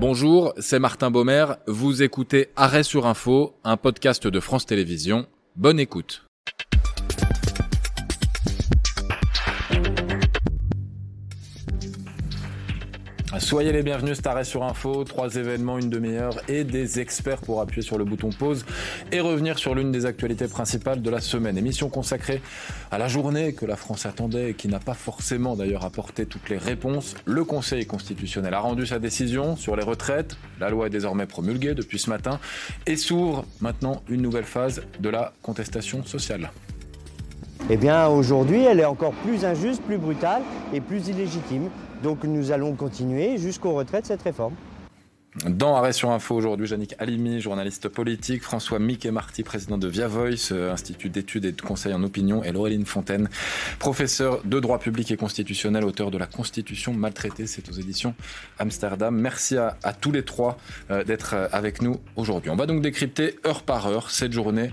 Bonjour, c'est Martin Baumer. Vous écoutez Arrêt sur Info, un podcast de France Télévisions. Bonne écoute. Soyez les bienvenus, Staré sur Info, trois événements, une demi-heure et des experts pour appuyer sur le bouton pause et revenir sur l'une des actualités principales de la semaine. Émission consacrée à la journée que la France attendait et qui n'a pas forcément d'ailleurs apporté toutes les réponses. Le Conseil constitutionnel a rendu sa décision sur les retraites. La loi est désormais promulguée depuis ce matin et s'ouvre maintenant une nouvelle phase de la contestation sociale. Eh bien aujourd'hui, elle est encore plus injuste, plus brutale et plus illégitime. Donc nous allons continuer jusqu'au retrait de cette réforme. Dans Arrêt sur Info aujourd'hui, Yannick Alimi, journaliste politique, François Mick Marty, président de Via Voice, euh, Institut d'études et de conseil en opinion, et Laureline Fontaine, professeur de droit public et constitutionnel, auteur de La Constitution maltraitée, c'est aux éditions Amsterdam. Merci à, tous les trois euh, d'être euh, avec nous aujourd'hui. On va donc décrypter heure par heure cette journée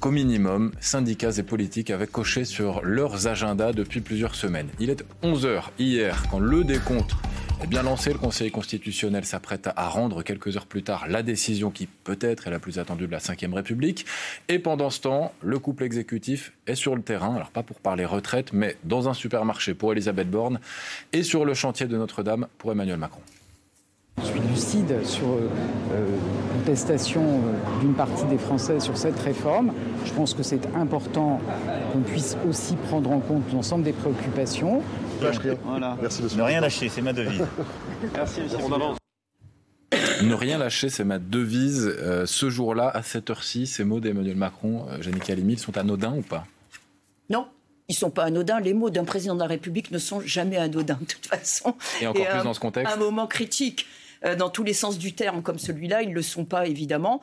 qu'au minimum, syndicats et politiques avaient coché sur leurs agendas depuis plusieurs semaines. Il est 11 heures hier quand le décompte est bien lancé. Le Conseil constitutionnel s'apprête à rendre quelques heures plus tard la décision qui peut-être est la plus attendue de la Ve République. Et pendant ce temps, le couple exécutif est sur le terrain, alors pas pour parler retraite, mais dans un supermarché pour Elisabeth Borne et sur le chantier de Notre-Dame pour Emmanuel Macron. Je suis lucide sur la euh, euh, contestation euh, d'une partie des Français sur cette réforme. Je pense que c'est important qu'on puisse aussi prendre en compte l'ensemble des préoccupations. Voilà. Merci Ne rien lâcher, c'est ma devise. Merci, Ne rien lâcher, c'est ma devise. ce jour-là, à cette heure-ci, ces mots d'Emmanuel Macron, euh, Janine Calimi, sont anodins ou pas? Non, ils sont pas anodins. Les mots d'un président de la République ne sont jamais anodins, de toute façon. Et encore plus dans ce contexte. Un moment critique. Euh, dans tous les sens du terme, comme celui-là. Ils ne le sont pas, évidemment.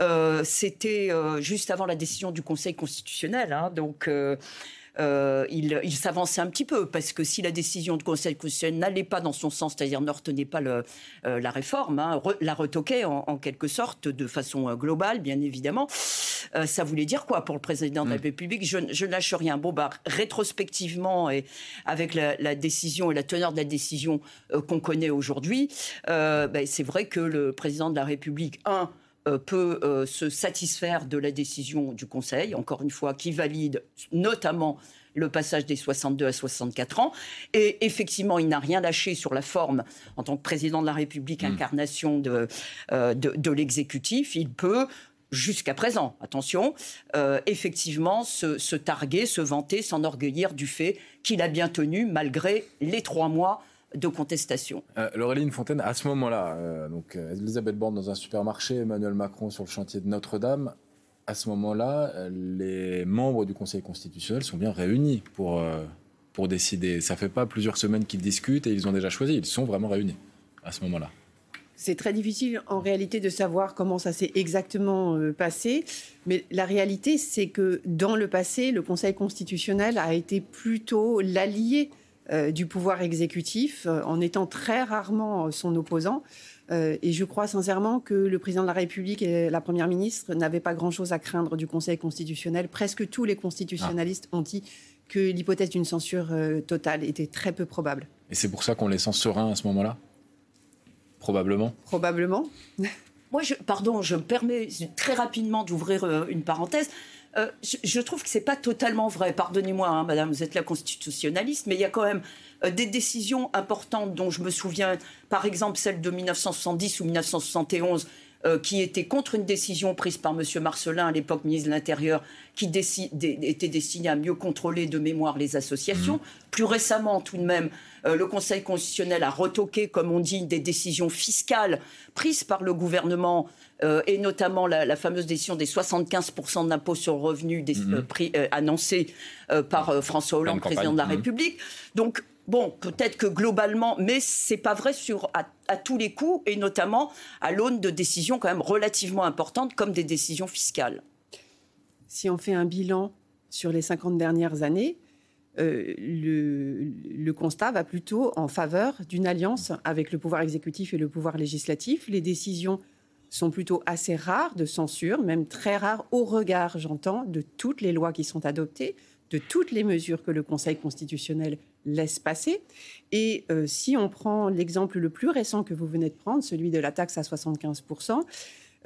Euh, c'était euh, juste avant la décision du Conseil constitutionnel. Hein, donc. Euh, il, s'avançait un petit peu parce que si la décision du Conseil constitutionnel n'allait pas dans son sens, c'est-à-dire ne retenait pas le, la réforme, hein, la retoquait en, quelque sorte de façon globale, bien évidemment, ça voulait dire quoi pour le président de la mm. République? Je, je ne lâche rien. Bon, bah, rétrospectivement et avec la, décision et la teneur de la décision qu'on connaît aujourd'hui, ben, c'est vrai que le président de la République, un, euh, peut euh, se satisfaire de la décision du Conseil, encore une fois, qui valide notamment le passage des 62 à 64 ans. Et effectivement, il n'a rien lâché sur la forme en tant que président de la République, hmm. incarnation euh, de, de, l'exécutif. Il peut jusqu'à présent, attention, effectivement se, se, targuer, se vanter, s'enorgueillir du fait qu'il a bien tenu, malgré les trois mois de contestation. Euh, Laureline Fontaine, à ce moment-là, euh, donc euh, Elisabeth Borne dans un supermarché, Emmanuel Macron sur le chantier de Notre-Dame, à ce moment-là, les membres du Conseil constitutionnel sont bien réunis pour, pour décider. Ça fait pas plusieurs semaines qu'ils discutent et ils ont déjà choisi. Ils sont vraiment réunis à ce moment-là. C'est très difficile en réalité de savoir comment ça s'est exactement passé, mais la réalité c'est que dans le passé, le Conseil constitutionnel a été plutôt l'allié euh, du pouvoir exécutif euh, en étant très rarement son opposant. Euh, et je crois sincèrement que le président de la République et la première ministre n'avaient pas grand-chose à craindre du Conseil constitutionnel. Presque tous les constitutionnalistes ont dit que l'hypothèse d'une censure totale était très peu probable. Et c'est pour ça qu'on les sent sereins à ce moment-là? Probablement. Probablement. Moi, je, pardon, je me permets très rapidement d'ouvrir une parenthèse. Euh, je, trouve que c'est pas totalement vrai. Pardonnez-moi, hein, madame, vous êtes la constitutionnaliste, mais il y a quand même euh, des décisions importantes dont je me souviens, par exemple celle de 1970 ou 1971, euh, qui était contre une décision prise par M. Marcelin, à l'époque ministre de l'Intérieur, qui était destinée à mieux contrôler de mémoire les associations. Mmh. Plus récemment, tout de même, le Conseil constitutionnel a retoqué, comme on dit, des décisions fiscales prises par le gouvernement euh, et notamment la, fameuse décision des 75% d'impôt sur le revenu des, euh, euh, annoncée par François Hollande, président de la mhm. République. Donc, bon, peut-être que globalement, mais c'est pas vrai à, tous les coups, et notamment à l'aune de décisions quand même relativement importantes, comme des décisions fiscales. Si on fait un bilan sur les 50 dernières années, le, le, constat va plutôt en faveur d'une alliance avec le pouvoir exécutif et le pouvoir législatif. Les décisions sont plutôt assez rares de censure, même très rares au regard, j'entends, de toutes les lois qui sont adoptées, de toutes les mesures que le Conseil constitutionnel laisse passer. Et euh, si on prend l'exemple le plus récent que vous venez de prendre, celui de la taxe à 75%,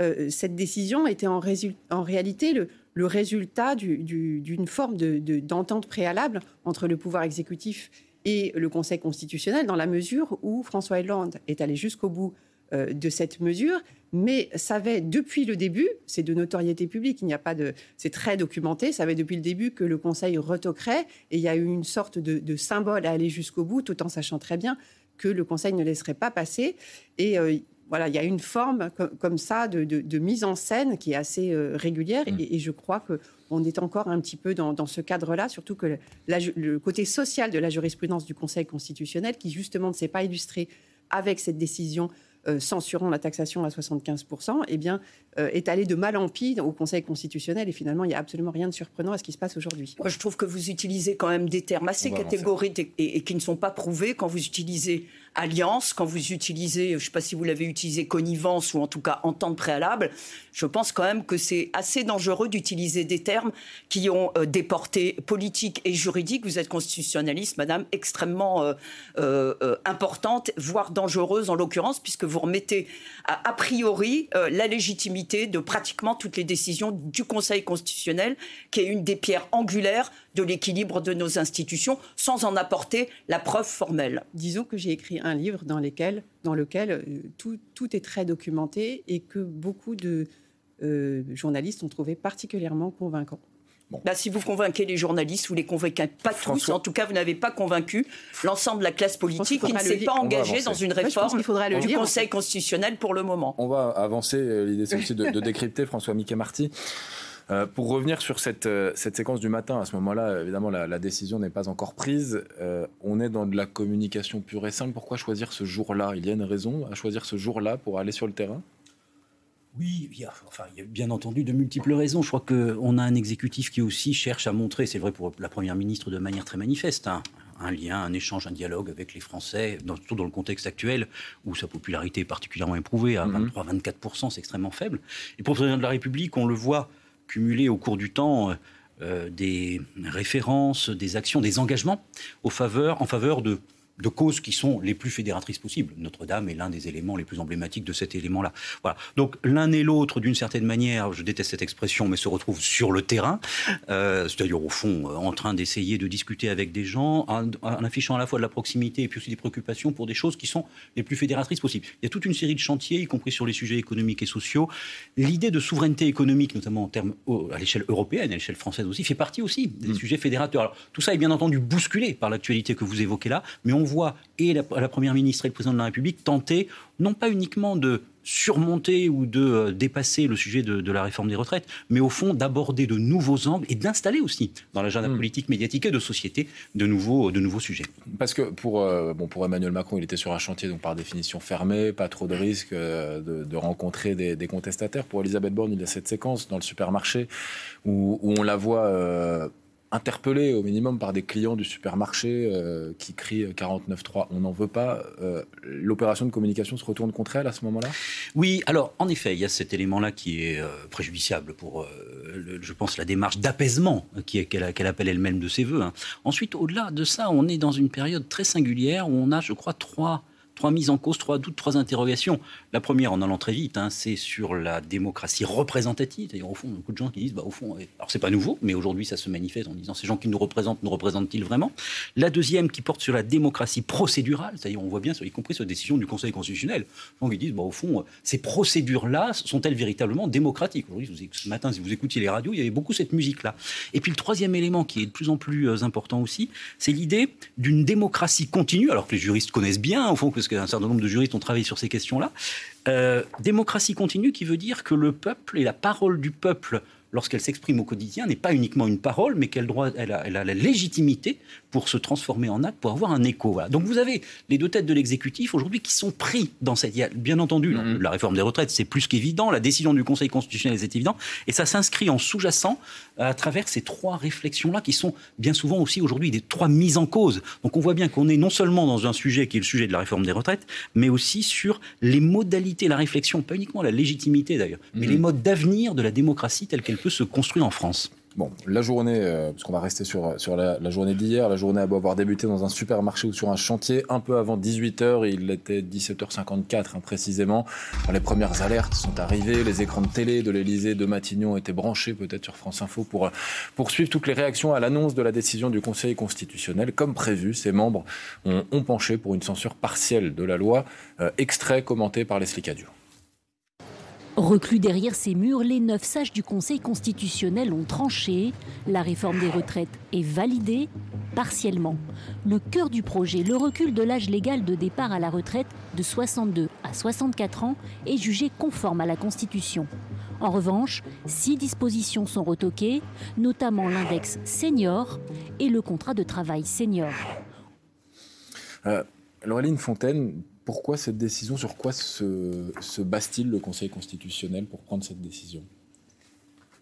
euh, cette décision était en, réalité le, résultat d'une forme d'entente préalable entre le pouvoir exécutif et le Conseil constitutionnel, dans la mesure où François Hollande est allé jusqu'au bout de cette mesure, mais savait depuis le début, c'est de notoriété publique, il n'y a pas de, c'est très documenté, savait depuis le début que le Conseil retoquerait et il y a eu une sorte de, symbole à aller jusqu'au bout, tout en sachant très bien que le Conseil ne laisserait pas passer. Et euh, voilà, il y a une forme comme, ça de, mise en scène qui est assez euh, régulière mm. et, je crois que on est encore un petit peu dans, ce cadre-là, surtout que le côté social de la jurisprudence du Conseil constitutionnel, qui justement ne s'est pas illustré avec cette décision euh, censurant la taxation à 75%, eh bien, euh, est allé de mal en pis au Conseil constitutionnel. Et finalement, il n'y a absolument rien de surprenant à ce qui se passe aujourd'hui. Moi, je trouve que vous utilisez quand même des termes assez catégoriques et, qui ne sont pas prouvés quand vous utilisez alliance, quand vous utilisez, je ne sais pas si vous l'avez utilisé, connivence ou en tout cas entente préalable, je pense quand même que c'est assez dangereux d'utiliser des termes qui ont euh, des portées politiques et juridiques. Vous êtes constitutionnaliste, madame, extrêmement euh, euh, importante, voire dangereuse en l'occurrence, puisque vous remettez a priori la légitimité de pratiquement toutes les décisions du Conseil constitutionnel, qui est une des pierres angulaires de l'équilibre de nos institutions, sans en apporter la preuve formelle. Disons que j'ai écrit un livre dans, dans lequel euh, tout, tout, est très documenté et que beaucoup de euh, journalistes ont trouvé particulièrement convaincant. Bon. Bah, si vous convainquez les journalistes, vous les convainquez pas tous. En tout cas, vous n'avez pas convaincu l'ensemble de la classe politique qui ne s'est pas engagée dans une réforme du Conseil constitutionnel pour le moment. On va avancer. Euh, l'idée, c'est aussi de, de, décrypter François Mickey Marty. Euh, pour revenir sur cette, euh, cette séquence du matin, à ce moment-là, évidemment, la, décision n'est pas encore prise. Euh, on est dans de la communication pure et simple. Pourquoi choisir ce jour-là? Il y a une raison à choisir ce jour-là pour aller sur le terrain? Oui, il y, a, enfin, il y a bien entendu de multiples raisons. Je crois qu'on a un exécutif qui aussi cherche à montrer, c'est vrai pour la Première ministre de manière très manifeste, hein, un lien, un échange, un dialogue avec les Français, surtout dans le contexte actuel où sa popularité est particulièrement éprouvée, à 23-24%, c'est extrêmement faible. Et pour le président de la République, on le voit cumuler au cours du temps euh, euh, des références, des actions, des engagements en faveur de de causes qui sont les plus fédératrices possibles. Notre-Dame est l'un des éléments les plus emblématiques de cet élément-là. Voilà. Donc l'un et l'autre, d'une certaine manière, je déteste cette expression, mais se retrouvent sur le terrain, euh, c'est-à-dire au fond euh, en train d'essayer de discuter avec des gens, en, affichant à la fois de la proximité et puis aussi des préoccupations pour des choses qui sont les plus fédératrices possibles. Il y a toute une série de chantiers, y compris sur les sujets économiques et sociaux. L'idée de souveraineté économique, notamment en termes à l'échelle européenne, à l'échelle française aussi, fait partie aussi des mm. sujets fédérateurs. Alors, tout ça est bien entendu bousculé par l'actualité que vous évoquez là, mais on on voit et la, Première ministre et le Président de la République tenter, non pas uniquement de surmonter ou de euh, dépasser le sujet de, la réforme des retraites, mais au fond d'aborder de nouveaux angles et d'installer aussi dans l'agenda hmm. politique médiatique et de société de nouveaux, de nouveaux sujets. Parce que pour, euh, bon, pour Emmanuel Macron, il était sur un chantier donc par définition fermé, pas trop de risques euh, de, rencontrer des, contestataires. Pour Elisabeth Borne, il y a cette séquence dans le supermarché où, où on la voit interpellé au minimum par des clients du supermarché euh, qui crient 49.3, on n'en veut pas. Euh, l'opération de communication se retourne contre elle à ce moment-là? Oui, alors en effet, il y a cet élément-là qui est euh, préjudiciable pour, je pense, la démarche d'apaisement qu'elle appelle elle-même de ses voeux. Hein. Ensuite, au-delà de ça, on est dans une période très singulière où on a, je crois, trois trois mises en cause, trois doutes, trois interrogations. La première, en allant très vite, hein, c'est sur la démocratie représentative. C'est-à-dire, au fond, beaucoup de gens qui disent, bah, au fond, alors c'est pas nouveau, mais aujourd'hui, ça se manifeste en disant, ces gens qui nous représentent, nous représentent-ils vraiment? La deuxième, qui porte sur la démocratie procédurale, c'est-à-dire, on voit bien, y compris sur la décision du Conseil constitutionnel, gens qui disent, bah, au fond, ces procédures-là sont-elles véritablement démocratiques? Aujourd'hui, ce matin, si vous écoutiez les radios, il y avait beaucoup cette musique-là. Et puis, le troisième élément, qui est de plus en plus euh, important aussi, c'est l'idée d'une démocratie continue, alors que les juristes connaissent bien, au fond, que parce qu'un certain nombre de juristes ont travaillé sur ces questions-là. Euh, démocratie continue qui veut dire que le peuple et la parole du peuple lorsqu'elle s'exprime au quotidien, n'est pas uniquement une parole, mais qu'elle elle a, elle a, la légitimité pour se transformer en acte, pour avoir un écho. Voilà. Donc vous avez les deux têtes de l'exécutif aujourd'hui qui sont pris dans cette... Bien entendu, mm-hmm. la réforme des retraites, c'est plus qu'évident, la décision du Conseil constitutionnel, c'est évident, et ça s'inscrit en sous-jacent à travers ces trois réflexions-là qui sont bien souvent aussi aujourd'hui des trois mises en cause. Donc on voit bien qu'on est non seulement dans un sujet qui est le sujet de la réforme des retraites, mais aussi sur les modalités, la réflexion, pas uniquement la légitimité d'ailleurs, mais mm-hmm. les modes d'avenir de la démocratie telle qu'elle se construire en France. Bon, la journée, euh, parce qu'on va rester sur, sur la, journée d'hier, la journée a beau avoir débuté dans un supermarché ou sur un chantier un peu avant 18h, il était 17h54 hein, précisément. les premières alertes sont arrivées, les écrans de télé de l'Elysée, de Matignon étaient branchés peut-être sur France Info pour poursuivre toutes les réactions à l'annonce de la décision du Conseil constitutionnel. Comme prévu, ses membres ont, penché pour une censure partielle de la loi, euh, extrait commenté par Leslie Cadio. Reclus derrière ces murs, les neuf sages du Conseil constitutionnel ont tranché. La réforme des retraites est validée partiellement. Le cœur du projet, le recul de l'âge légal de départ à la retraite de 62 à 64 ans, est jugé conforme à la Constitution. En revanche, six dispositions sont retoquées, notamment l'index senior et le contrat de travail senior. Euh, Fontaine, pourquoi cette décision Sur quoi se, se base-t-il le Conseil constitutionnel pour prendre cette décision?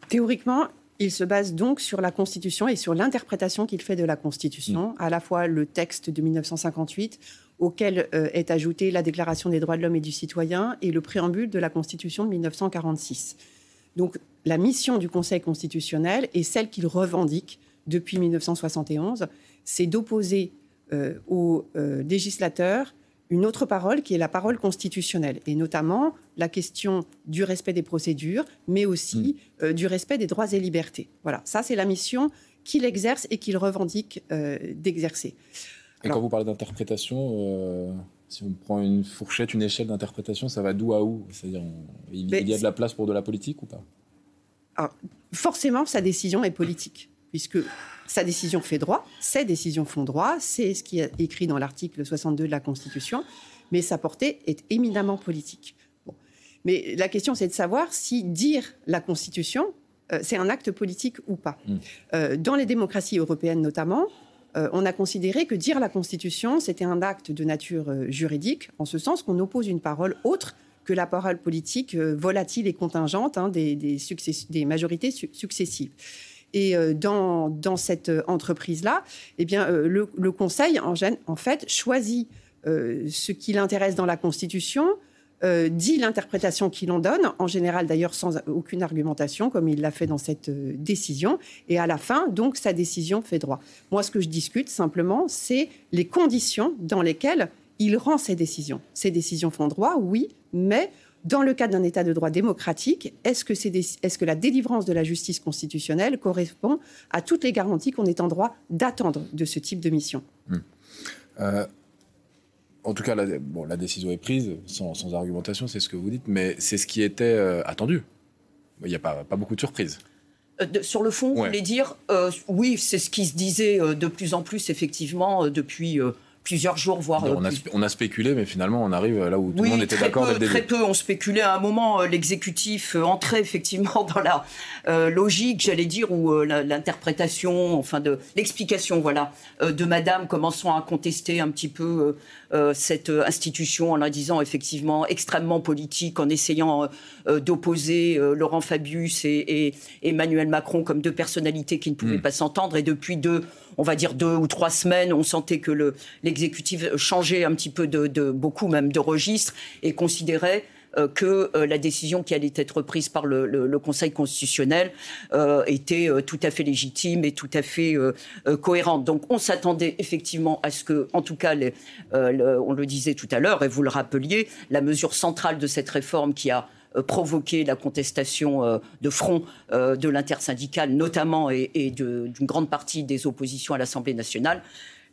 Théoriquement, il se base donc sur la Constitution et sur l'interprétation qu'il fait de la Constitution, mm. à la fois le texte de 1958, auquel euh, est ajoutée la Déclaration des droits de l'homme et du citoyen, et le préambule de la Constitution de 1946. Donc la mission du Conseil constitutionnel et celle qu'il revendique depuis 1971, c'est d'opposer euh, aux euh, législateurs une autre parole qui est la parole constitutionnelle, et notamment la question du respect des procédures, mais aussi mm. euh, du respect des droits et libertés. Voilà, ça c'est la mission qu'il exerce et qu'il revendique euh, d'exercer. Et quand vous parlez d'interprétation, euh, si on prend une fourchette, une échelle d'interprétation, ça va d'où à où? C'est-à-dire, il, il, y a de la place pour de la politique ou pas? Alors, Forcément, sa décision est politique, puisque sa décision fait droit, ses décisions font droit, c'est ce qui est écrit dans l'article 62 de la Constitution, mais sa portée est éminemment politique. Mais la question, c'est de savoir si dire la Constitution, euh, c'est un acte politique ou pas. Hmm. Euh, dans les démocraties européennes notamment, euh, on a considéré que dire la Constitution, c'était un acte de nature juridique, en ce sens qu'on oppose une parole autre que la parole politique volatile et contingente hein, des, des, majorités successives. Et euh, dans, cette euh, entreprise-là, eh bien, euh, le, Conseil, en, en, fait, choisit ce qui l'intéresse dans la Constitution, dit l'interprétation qu'il en donne, en général d'ailleurs sans aucune argumentation, comme il l'a fait dans cette décision, et à la fin, donc, sa décision fait droit. Moi, ce que je discute simplement, c'est les conditions dans lesquelles il rend ses décisions. Ces décisions font droit, oui, mais dans le cadre d'un État de droit démocratique, est-ce que, est que, la délivrance de la justice constitutionnelle correspond à toutes les garanties qu'on est en droit d'attendre de ce type de mission? Hmm. euh, En tout cas, la, bon, la, décision est prise, sans, argumentation, c'est ce que vous dites, mais c'est ce qui était euh, attendu. Il n'y a pas, pas, beaucoup de surprises. Euh, sur le fond, vous voulez dire, oui, c'est ce qui se disait de plus en plus, effectivement, depuis plusieurs jours, voire. On a, on, a, spéculé, mais finalement, on arrive là où tout le monde était d'accord dès le Très peu, on spéculait. À un moment, euh, l'exécutif euh, entrait effectivement dans la euh, logique, j'allais dire, ou l'interprétation, enfin, de l'explication, voilà, de Madame, commençant à contester un petit peu cette institution en la disant effectivement extrêmement politique, en essayant d'opposer Laurent Fabius et, et, Emmanuel Macron comme deux personnalités qui ne pouvaient hmm. pas s'entendre. Et depuis deux on va dire deux ou trois semaines, on sentait que l'exécutif changeait un petit peu de, beaucoup même de registre et considérait euh, que euh, la décision qui allait être prise par le, Conseil constitutionnel euh, était tout à fait légitime et tout à fait cohérente. Donc on s'attendait effectivement à ce que, en tout cas, on le disait tout à l'heure et vous le rappeliez, la mesure centrale de cette réforme qui a euh, provoqué la contestation euh, de front euh, de l'intersyndicale, notamment, et, d'une grande partie des oppositions à l'Assemblée nationale.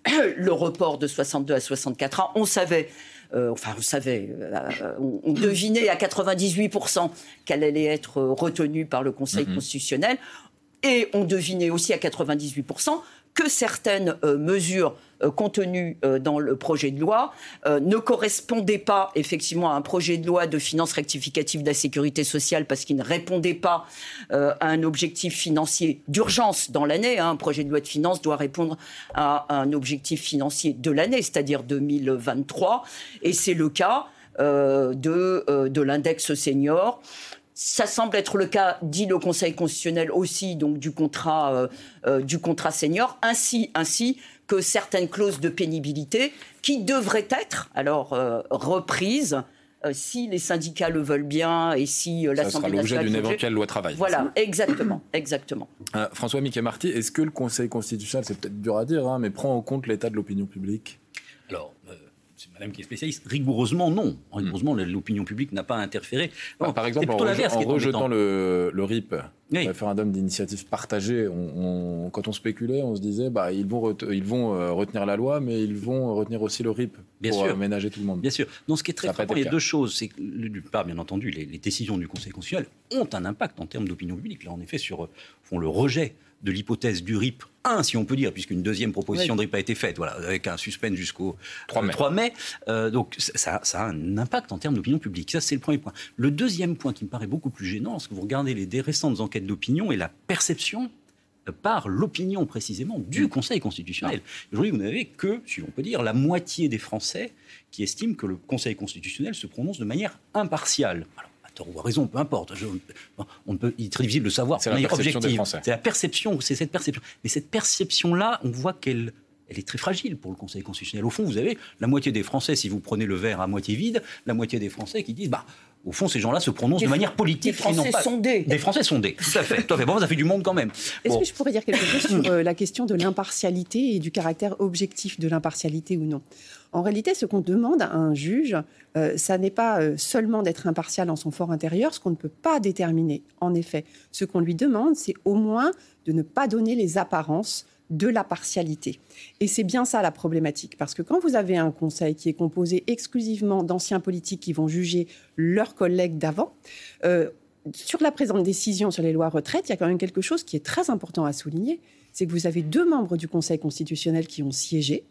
Le report de 62 à 64 ans, on savait enfin, on savait, on, devinait à 98% qu'elle allait être retenue par le Conseil mm-hmm. constitutionnel. Et on devinait aussi à 98% que certaines euh, mesures euh, contenues euh, dans le projet de loi ne correspondaient pas effectivement à un projet de loi de finances rectificative de la sécurité sociale parce qu'il ne répondait pas à un objectif financier d'urgence dans l'année. Hein. Un projet de loi de finances doit répondre à un objectif financier de l'année, c'est-à-dire 2023. Et c'est le cas de, de l'index senior. Ça semble être le cas, dit le Conseil constitutionnel aussi, donc du contrat, euh, euh, du contrat senior, ainsi, ainsi que certaines clauses de pénibilité qui devraient être alors euh, reprises si les syndicats le veulent bien et si l'Assemblée nationale... Ça sera l'objet d'une éventuelle loi travail. Voilà, exactement, exactement. François Mickey Marty, est-ce que le Conseil constitutionnel, c'est peut-être dur à dire, hein, mais prend en compte l'état de l'opinion publique? Alors, c'est madame qui est spécialiste. Rigoureusement, non. Rigoureusement, l'opinion publique n'a pas interféré. par exemple, en, rejetant le, le, RIP, le référendum d'initiative partagée, on, quand on spéculait, on se disait, bah, ils vont, ils vont euh, retenir la loi, mais ils vont retenir aussi le RIP bien pour sûr. ménager tout le monde. Bien sûr. Non, ce qui est très frappant, il y a deux choses. C'est que, d'une part, bien entendu, les, décisions du Conseil constitutionnel ont un impact en termes d'opinion publique. Là, en effet, sur euh, font le rejet de l'hypothèse du RIP 1, si on peut dire, puisqu'une deuxième proposition de RIP a été faite, voilà, avec un suspense jusqu'au 3 mai. 3 mai. Euh, donc ça, ça, a un impact en termes d'opinion publique. Ça, c'est le premier point. Le deuxième point qui me paraît beaucoup plus gênant, lorsque vous regardez les récentes enquêtes d'opinion et la perception euh, par l'opinion précisément du mm. Conseil constitutionnel. Aujourd'hui, vous n'avez que, si on peut dire, la moitié des Français qui estiment que le Conseil constitutionnel se prononce de manière impartiale. Alors, ou raison, peu importe. on peut, il est très difficile de savoir. C'est la perception des Français. C'est la perception, c'est cette perception. Mais cette perception-là, on voit qu'elle elle est très fragile pour le Conseil constitutionnel. Au fond, vous avez la moitié des Français, si vous prenez le verre à moitié vide, la moitié des Français qui disent, bah, au fond, ces gens-là se prononcent de manière politique. Des Français sondés. Des Français sondés, tout à fait. Tout à fait. Bon, ça fait du monde quand même. Est-ce que je pourrais dire quelque chose sur euh, la question de l'impartialité et du caractère objectif de l'impartialité ou non? En réalité, ce qu'on demande à un juge, euh, ça n'est pas euh, seulement d'être impartial en son fort intérieur, ce qu'on ne peut pas déterminer. En effet, ce qu'on lui demande, c'est au moins de ne pas donner les apparences de la partialité. Et c'est bien ça la problématique, parce que quand vous avez un conseil qui est composé exclusivement d'anciens politiques qui vont juger leurs collègues d'avant, euh, sur la présente décision sur les lois retraites, il y a quand même quelque chose qui est très important à souligner, c'est que vous avez deux membres du Conseil constitutionnel qui ont siégé,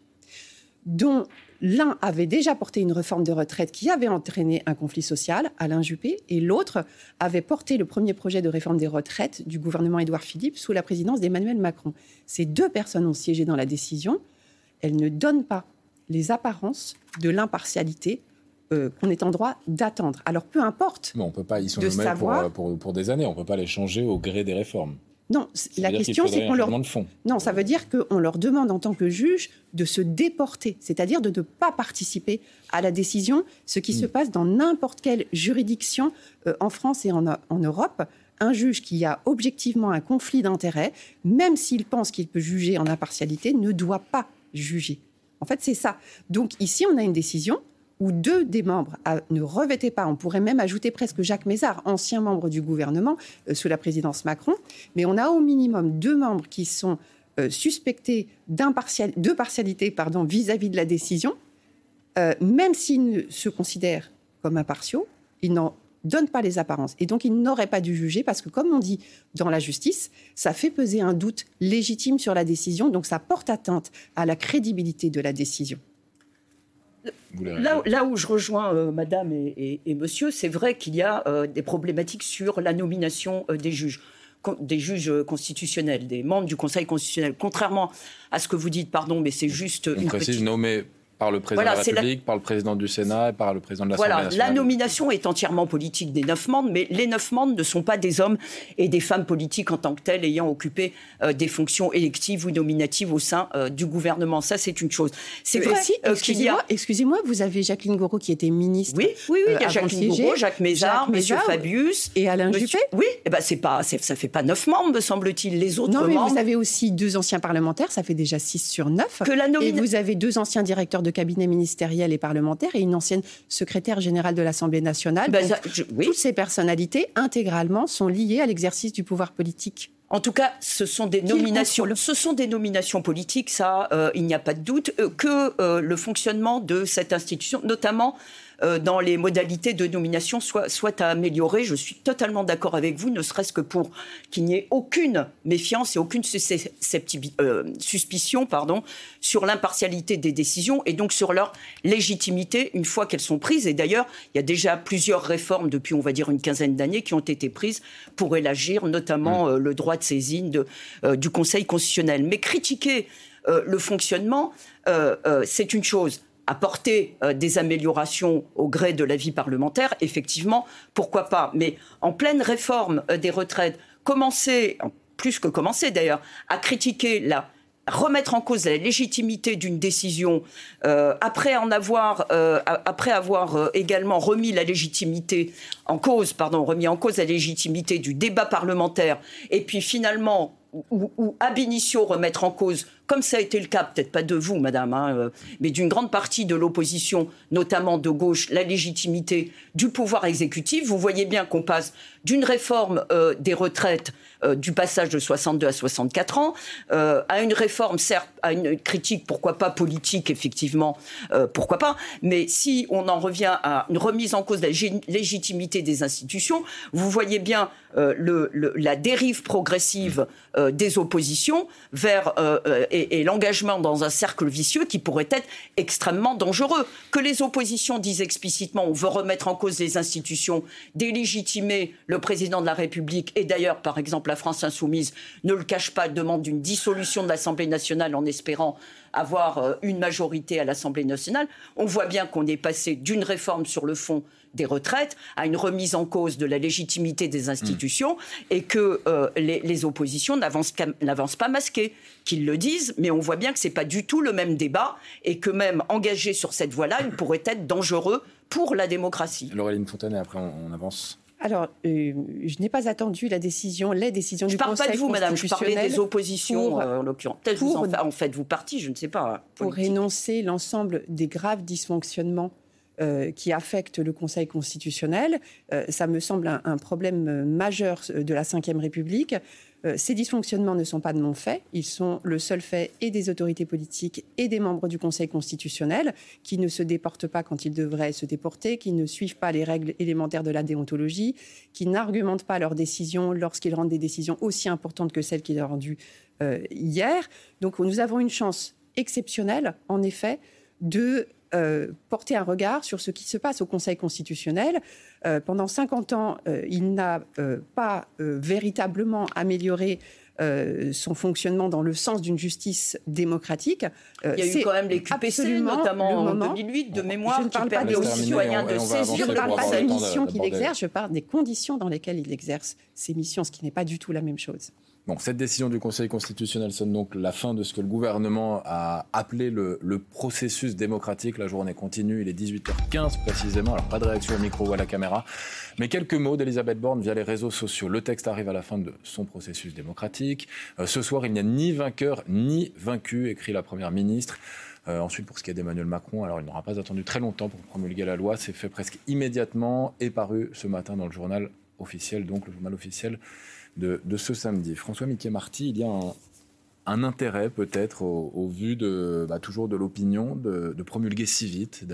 dont L'un avait déjà porté une réforme de retraite qui avait entraîné un conflit social, Alain Juppé, et l'autre avait porté le premier projet de réforme des retraites du gouvernement Édouard Philippe sous la présidence d'Emmanuel Macron. Ces deux personnes ont siégé dans la décision. Elles ne donnent pas les apparences de l'impartialité euh, qu'on est en droit d'attendre. Alors peu importe. Mais on peut pas, ils sont nommés pour, pour, pour, des années, on ne peut pas les changer au gré des réformes. Non, la question c'est qu'on leur non, ça veut dire qu'on leur demande en tant que juge de se déporter, c'est-à-dire de ne pas participer à la décision, ce qui se mm. passe dans n'importe quelle juridiction euh, en France et en, en Europe. Un juge qui a objectivement un conflit d'intérêts, même s'il pense qu'il peut juger en impartialité, ne doit pas juger. En fait, c'est ça. Donc ici, on a une décision où deux des membres ne revêtaient pas, on pourrait même ajouter presque Jacques Mézard, ancien membre du gouvernement euh, sous la présidence Macron, mais on a au minimum deux membres qui sont euh, suspectés de partialité vis-à-vis de la décision, euh, même s'ils se considèrent comme impartiaux, ils n'en donnent pas les apparences. Et donc, ils n'auraient pas dû juger parce que, comme on dit dans la justice, ça fait peser un doute légitime sur la décision, donc ça porte atteinte à la crédibilité de la décision. Là, où je rejoins euh, madame et, monsieur, c'est vrai qu'il y a euh, des problématiques sur la nomination euh, des juges des juges constitutionnels, des membres du Conseil constitutionnel. Contrairement à ce que vous dites, pardon, mais c'est juste On une précise nommé par le président de la République, par le président du Sénat et par le président de l'Assemblée voilà, nationale. La nomination est entièrement politique des neuf membres, mais les neuf membres ne sont pas des hommes et des femmes politiques en tant que tels ayant occupé euh, des fonctions électives ou nominatives au sein euh, du gouvernement. Ça, c'est une chose. C'est vrai euh, qu'il y a... Excusez-moi, vous avez Jacqueline Gouraud qui était ministre. Oui, oui, oui. il y a Jacqueline Gouraud, Jacques Mézard, M. Fabius. Et Alain Juppé. Oui, eh ben, c'est pas, ça fait pas neuf membres, me semble-t-il. Les autres non, mais vous avez aussi deux anciens parlementaires, ça fait déjà six sur neuf. Que la Et vous avez deux anciens directeurs de cabinet ministériel et parlementaire et une ancienne secrétaire générale de l'Assemblée nationale. Ben, toutes ces personnalités intégralement sont liées à l'exercice du pouvoir politique. En tout cas, ce sont des nominations. Ce sont des nominations politiques, ça, euh, il n'y a pas de doute, euh, que euh, le fonctionnement de cette institution, notamment dans les modalités de nomination soit, soit à améliorer. Je suis totalement d'accord avec vous, ne serait-ce que pour qu'il n'y ait aucune méfiance et aucune euh, suspicion pardon, sur l'impartialité des décisions et donc sur leur légitimité une fois qu'elles sont prises. Et d'ailleurs, il y a déjà plusieurs réformes depuis, on va dire, une quinzaine d'années qui ont été prises pour élargir notamment mmh. euh, le droit de saisine de, du Conseil constitutionnel. Mais critiquer le fonctionnement, c'est une chose apporter euh, des améliorations au gré de la vie parlementaire, effectivement, pourquoi pas. Mais en pleine réforme euh, des retraites, commencer, plus que commencer d'ailleurs, à critiquer la remettre en cause la légitimité d'une décision euh, après en avoir, après avoir également remis la légitimité en cause, pardon, remis en cause la légitimité du débat parlementaire, et puis finalement ou, ou ab initio remettre en cause comme ça a été le cas, peut-être pas de vous, madame, hein, euh, mais d'une grande partie de l'opposition, notamment de gauche, la légitimité du pouvoir exécutif. Vous voyez bien qu'on passe d'une réforme euh, des retraites, euh, du passage de 62 à 64 ans, à une réforme, certes, à une critique, pourquoi pas politique, effectivement, pourquoi pas, mais si on en revient à une remise en cause de la légitimité des institutions, vous voyez bien la dérive progressive des oppositions vers l'engagement dans un cercle vicieux qui pourrait être extrêmement dangereux. Que les oppositions disent explicitement on veut remettre en cause les institutions, délégitimer le président de la République, et d'ailleurs, par exemple, la France insoumise ne le cache pas, demande une dissolution de l'Assemblée nationale en espérant avoir euh, une majorité à l'Assemblée nationale. On voit bien qu'on est passé d'une réforme sur le fond des retraites à une remise en cause de la légitimité des institutions et que euh, les, oppositions n'avancent pas masquées, qu'ils le disent, mais on voit bien que ce n'est pas du tout le même débat et que même engagé sur cette voie-là, il pourrait être dangereux pour la démocratie. Laureline Fontaine, et après on, avance. Alors, euh, je n'ai pas attendu la décision, les décisions du Conseil constitutionnel. Je ne parle pas de vous, madame, je parlais des oppositions, euh, en l'occurrence. Peut-être vous en, faites-vous partie, je ne sais pas. Pour énoncer l'ensemble des graves dysfonctionnements euh, qui affecte le Conseil constitutionnel. Euh, ça me semble un, problème majeur de la Ve République. Euh, ces dysfonctionnements ne sont pas de mon fait, ils sont le seul fait et des autorités politiques et des membres du Conseil constitutionnel qui ne se déportent pas quand ils devraient se déporter, qui ne suivent pas les règles élémentaires de la déontologie, qui n'argumentent pas leurs décisions lorsqu'ils rendent des décisions aussi importantes que celles qu'ils ont rendues hier. Donc nous avons une chance exceptionnelle, en effet, de euh, porter un regard sur ce qui se passe au Conseil constitutionnel. Euh, pendant 50 ans, euh, il n'a pas véritablement amélioré son fonctionnement dans le sens d'une justice démocratique. Il y a eu quand même les QPC, notamment en 2008, de mémoire, je ne parle pas des citoyens de saisir. Je ne parle pas des missions qu'il exerce, je parle des conditions dans lesquelles il exerce ses missions, ce qui n'est pas du tout la même chose cette décision du Conseil constitutionnel sonne donc la fin de ce que le gouvernement a appelé le, processus démocratique. La journée continue, il est 18h15 précisément. Alors pas de réaction au micro ou à la caméra, mais quelques mots d'Elisabeth Borne via les réseaux sociaux. Le texte arrive à la fin de son processus démocratique. Euh, ce soir, il n'y a ni vainqueur ni vaincu, écrit la Première ministre. Euh, ensuite, pour ce qui est d'Emmanuel Macron, alors il n'aura pas attendu très longtemps pour promulguer la loi. C'est fait presque immédiatement et paru ce matin dans le journal officiel, donc le journal officiel de, ce samedi. François Mickey Marty, il y a un, intérêt peut-être au, vu de bah, toujours de l'opinion de, de, promulguer si vite,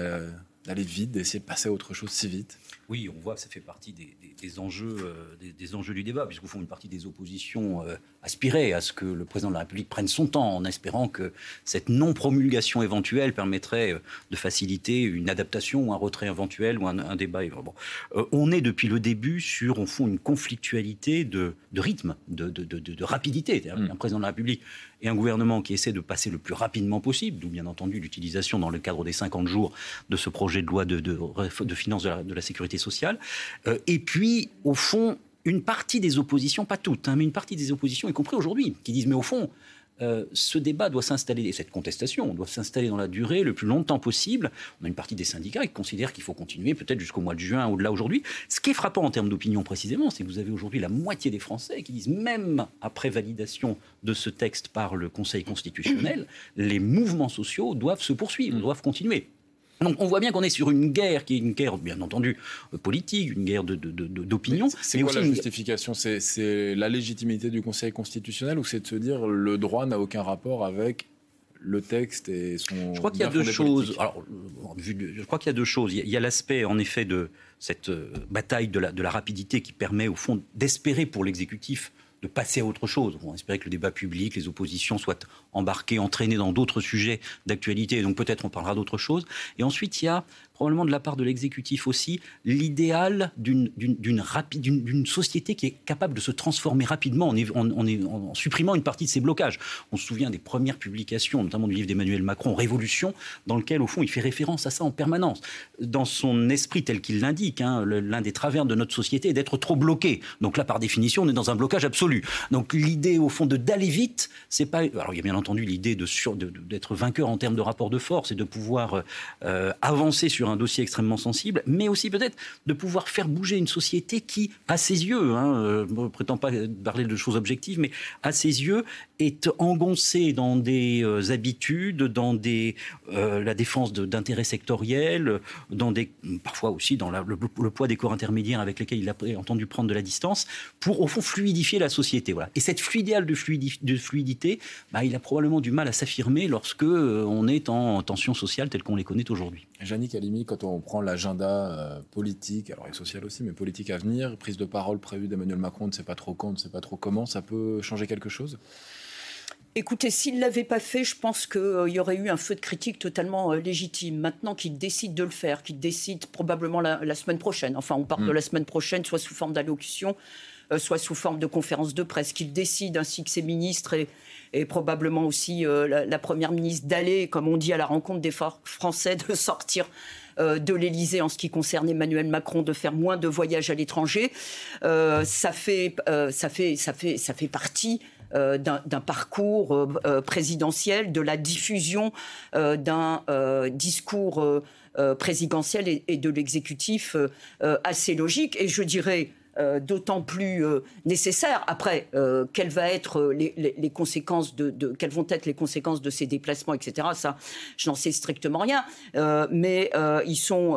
d'aller vite, d'essayer de passer à autre chose si vite. Oui, on voit que ça fait partie des, enjeux, euh, des, enjeux du débat, puisqu'au fond, une partie des oppositions euh, aspiraient à ce que le président de la République prenne son temps, en espérant que cette non-promulgation éventuelle permettrait euh, de faciliter une adaptation ou un retrait éventuel ou un, débat. Bon. on est depuis le début sur, au fond, une conflictualité de, rythme, de, rapidité. Mm. Un président de la République et un gouvernement qui essaie de passer le plus rapidement possible, d'où bien entendu l'utilisation dans le cadre des 50 jours de ce projet de loi de, de, finances de la sécurité sociale. Euh, et puis, au fond, une partie des oppositions, pas toutes, hein, mais une partie des oppositions, y compris aujourd'hui, qui disent mais au fond, euh, ce débat doit s'installer, et cette contestation doit s'installer dans la durée le plus longtemps possible. On a une partie des syndicats qui considèrent qu'il faut continuer peut-être jusqu'au mois de juin, au-delà aujourd'hui. Ce qui est frappant en termes d'opinion précisément, c'est que vous avez aujourd'hui la moitié des Français qui disent même après validation de ce texte par le Conseil constitutionnel, les mouvements sociaux doivent se poursuivre, doivent continuer. Donc on voit bien qu'on est sur une guerre qui est une guerre, bien entendu, euh, politique, une guerre d'opinion. c'est quoi la justification? C'est la légitimité du Conseil constitutionnel ou c'est de se dire le droit n'a aucun rapport avec le texte et son. Je crois qu'il y a deux choses. Alors, je crois qu'il y a deux choses. Il y a, l'aspect, en effet, de cette euh, bataille de la, de la rapidité qui permet, au fond, d'espérer pour l'exécutif passer à autre chose. On espérait que le débat public, les oppositions soient embarquées, entraînées dans d'autres sujets d'actualité. Donc peut-être on parlera d'autre chose. Et ensuite, il y a probablement de la part de l'exécutif aussi, l'idéal d'une société qui est capable de se transformer rapidement en, supprimant une partie de ses blocages. On se souvient des premières publications, notamment du livre d'Emmanuel Macron, Révolution, dans lequel, au fond, il fait référence à ça en permanence. Dans son esprit tel qu'il l'indique, hein, l'un des travers de notre société est d'être trop bloqué. Donc là, par définition, on est dans un blocage absolu. Donc l'idée, au fond, d'aller vite, c'est pas. Alors il y a bien entendu l'idée d'être de, d'être vainqueur en termes de rapport de force et de pouvoir euh, avancer sur un dossier extrêmement sensible, mais aussi peut-être de pouvoir faire bouger une société qui, à ses yeux, hein, euh, je ne prétends pas parler de choses objectives, mais à ses yeux, est engoncée dans des euh, habitudes, dans des, la défense d'intérêts sectoriels, dans des, parfois aussi dans le, poids des corps intermédiaires avec lesquels il a entendu prendre de la distance, pour au fond fluidifier la société. Voilà. Et cette idéal de, fluidité, bah, il a probablement du mal à s'affirmer lorsque on est en tension sociale telle qu'on les connaît aujourd'hui. Yannick Quand on prend l'agenda euh, politique, alors et social aussi, mais politique à venir, prise de parole prévue d'Emmanuel Macron, on ne sait pas trop quand, on ne sait pas trop comment, ça peut changer quelque chose? Écoutez, s'il ne l'avait pas fait, je pense qu'il euh, y aurait eu un feu de critique totalement euh, légitime. Maintenant qu'il décide de le faire, qu'il décide probablement la, semaine prochaine, enfin on parle de mm. la semaine prochaine, soit sous forme d'allocution, soit sous forme de conférence de presse, qu'il décide ainsi que ses ministres et, et probablement aussi euh, la, Première ministre d'aller, comme on dit, à la rencontre des Français, de sortir euh, de l'Élysée en ce qui concerne Emmanuel Macron, de faire moins de voyages à l'étranger. Euh, ça, fait, ça, fait, ça, fait, ça fait partie d'un parcours présidentiel, de la diffusion d'un discours présidentiel et, et de l'exécutif assez logique. Et je dirais euh, d'autant plus euh, nécessaire. Après, euh, quelles, vont être les conséquences de ces déplacements, etc. Ça, je n'en sais strictement rien. mais ils sont,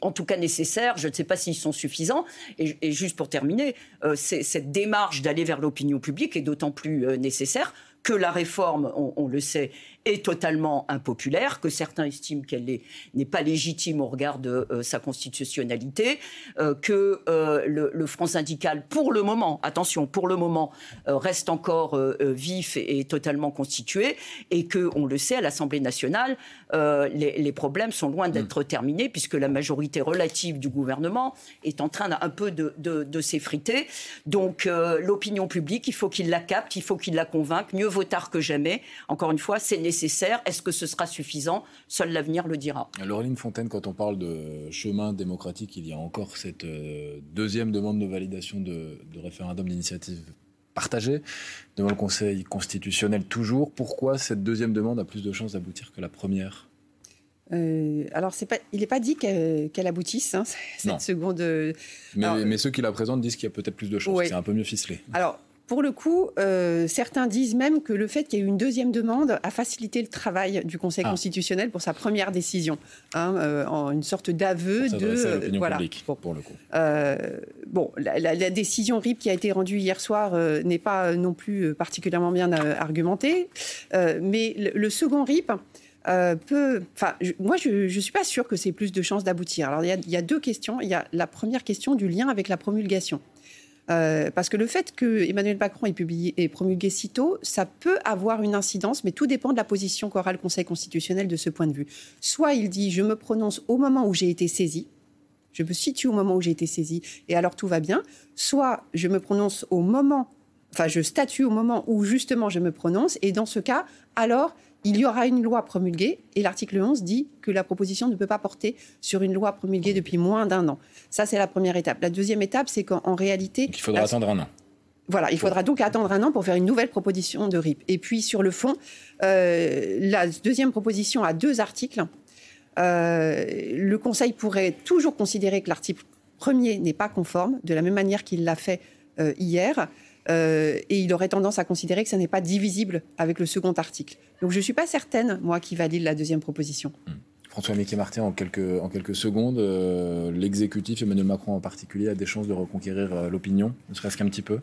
en tout cas, nécessaires. Je ne sais pas s'ils sont suffisants. Et, juste pour terminer, cette démarche d'aller vers l'opinion publique est d'autant plus nécessaire que la réforme, on, le sait, est totalement impopulaire, que certains estiment qu'elle n'est pas légitime au regard de euh, sa constitutionnalité, euh, que euh, le, Front syndical, pour le moment, attention, pour le moment, reste encore vif et, totalement constitué, et que, on le sait, à l'Assemblée nationale, les, problèmes sont loin d'être terminés, puisque la majorité relative du gouvernement est en train d'un peu de, de s'effriter. Donc, l'opinion publique, il faut qu'il la capte, il faut qu'il la convainque. Mieux vaut tard que jamais. Encore une fois, c'est nécessaire. Est-ce que ce sera suffisant? Seul l'avenir le dira. Laureline Fontaine, quand on parle de chemin démocratique, il y a encore cette euh, deuxième demande de validation de, référendum d'initiative partagée devant le Conseil constitutionnel toujours. Pourquoi cette deuxième demande a plus de chances d'aboutir que la première? Euh, alors, pas, il n'est pas dit qu'elle aboutisse, hein, cette seconde. Euh, mais, ceux qui la présentent disent qu'il y a peut-être plus de chances. C'est un peu mieux ficelé. Alors, pour le coup, euh, certains disent même que le fait qu'il y ait eu une deuxième demande a facilité le travail du Conseil ah. constitutionnel pour sa première décision, hein, euh, en une sorte d'aveu de euh, voilà. Publique, pour le coup. bon, la, décision RIP qui a été rendue hier soir n'est pas non plus particulièrement bien argumentée, mais le, second RIP. peut, enfin, moi, je ne suis pas sûre que c'est plus de chances d'aboutir. Alors, il y, a deux questions. Il y a la première question du lien avec la promulgation. Euh, parce que le fait que Emmanuel Macron ait, publié, et promulgué si tôt, ça peut avoir une incidence, mais tout dépend de la position qu'aura le Conseil constitutionnel de ce point de vue. Soit il dit je me prononce au moment où j'ai été saisi, je me situe au moment où j'ai été saisi, et alors tout va bien. Soit je me prononce au moment, enfin je statue au moment où justement je me prononce, et dans ce cas, alors il y aura une loi promulguée et l'article 11 dit que la proposition ne peut pas porter sur une loi promulguée depuis moins d'un an. Ça, c'est la première étape. La deuxième étape, c'est qu'en réalité... il faudra attendre un an. Voilà, il faudra donc attendre un an pour faire une nouvelle proposition de RIP. Et puis sur le fond, euh, la deuxième proposition a deux articles. Euh, le Conseil pourrait toujours considérer que l'article premier n'est pas conforme, de la même manière qu'il l'a fait euh, hier. Euh, et il aurait tendance à considérer que ça n'est pas divisible avec le second article. Donc je ne suis pas certaine, moi, qui valide la deuxième proposition. Hmm. François Mickey Martin, en quelques, en quelques secondes, euh, l'exécutif, Emmanuel Macron en particulier, a des chances de reconquérir euh, l'opinion, ne serait-ce qu'un petit peu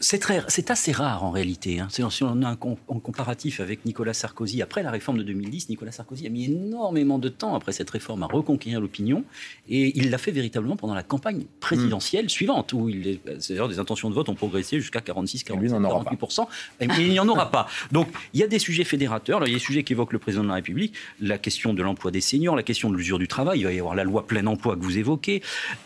c'est très, c'est assez rare en réalité. Hein. Si on a un comparatif avec Nicolas Sarkozy, après la réforme de 2010, Nicolas Sarkozy a mis énormément de temps après cette réforme à reconquérir l'opinion, et il l'a fait véritablement pendant la campagne présidentielle suivante, où il, d'ailleurs des intentions de vote ont progressé jusqu'à 46, 47, 48%, mais il n'y en aura pas. Donc il y a des sujets fédérateurs, il y a des sujets qu'évoque le président de la République, la question de l'emploi des seniors, la question de l'usure du travail, il va y avoir la loi plein emploi que vous évoquez.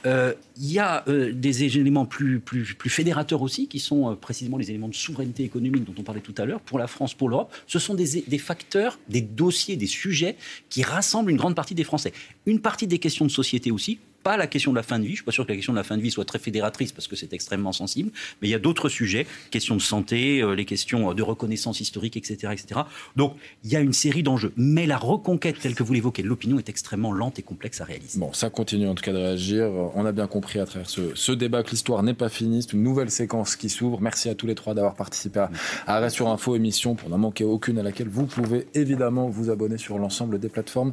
Euh, il y a euh, des éléments plus, plus, plus fédérateurs aussi, qui sont euh, précisément les éléments de souveraineté économique dont on parlait tout à l'heure, pour la France, pour l'Europe. Ce sont des, des facteurs, des dossiers, des sujets qui rassemblent une grande partie des Français. Une partie des questions de société aussi, pas la question de la fin de vie. Je suis pas sûr que la question de la fin de vie soit très fédératrice parce que c'est extrêmement sensible. Mais il y a d'autres sujets, questions de santé, euh, les questions de reconnaissance historique, etc., etc. Donc il y a une série d'enjeux. Mais la reconquête, telle que vous l'évoquez, l'opinion est extrêmement lente et complexe à réaliser. Bon, ça continue en tout cas de réagir. On a bien compris à travers ce, ce débat que l'histoire n'est pas finie. C'est une nouvelle séquence qui s'ouvre. Merci à tous les trois d'avoir participé à Arrêt sur Info émission pour n'en manquer aucune à laquelle vous pouvez évidemment vous abonner sur l'ensemble des plateformes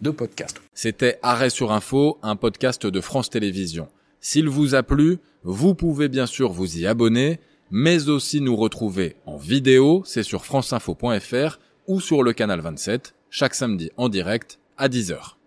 de podcast. C'était Arrêt sur Info, un podcast de France Télévisions. S'il vous a plu, vous pouvez bien sûr vous y abonner, mais aussi nous retrouver en vidéo, c'est sur franceinfo.fr ou sur le canal 27, chaque samedi en direct à 10h.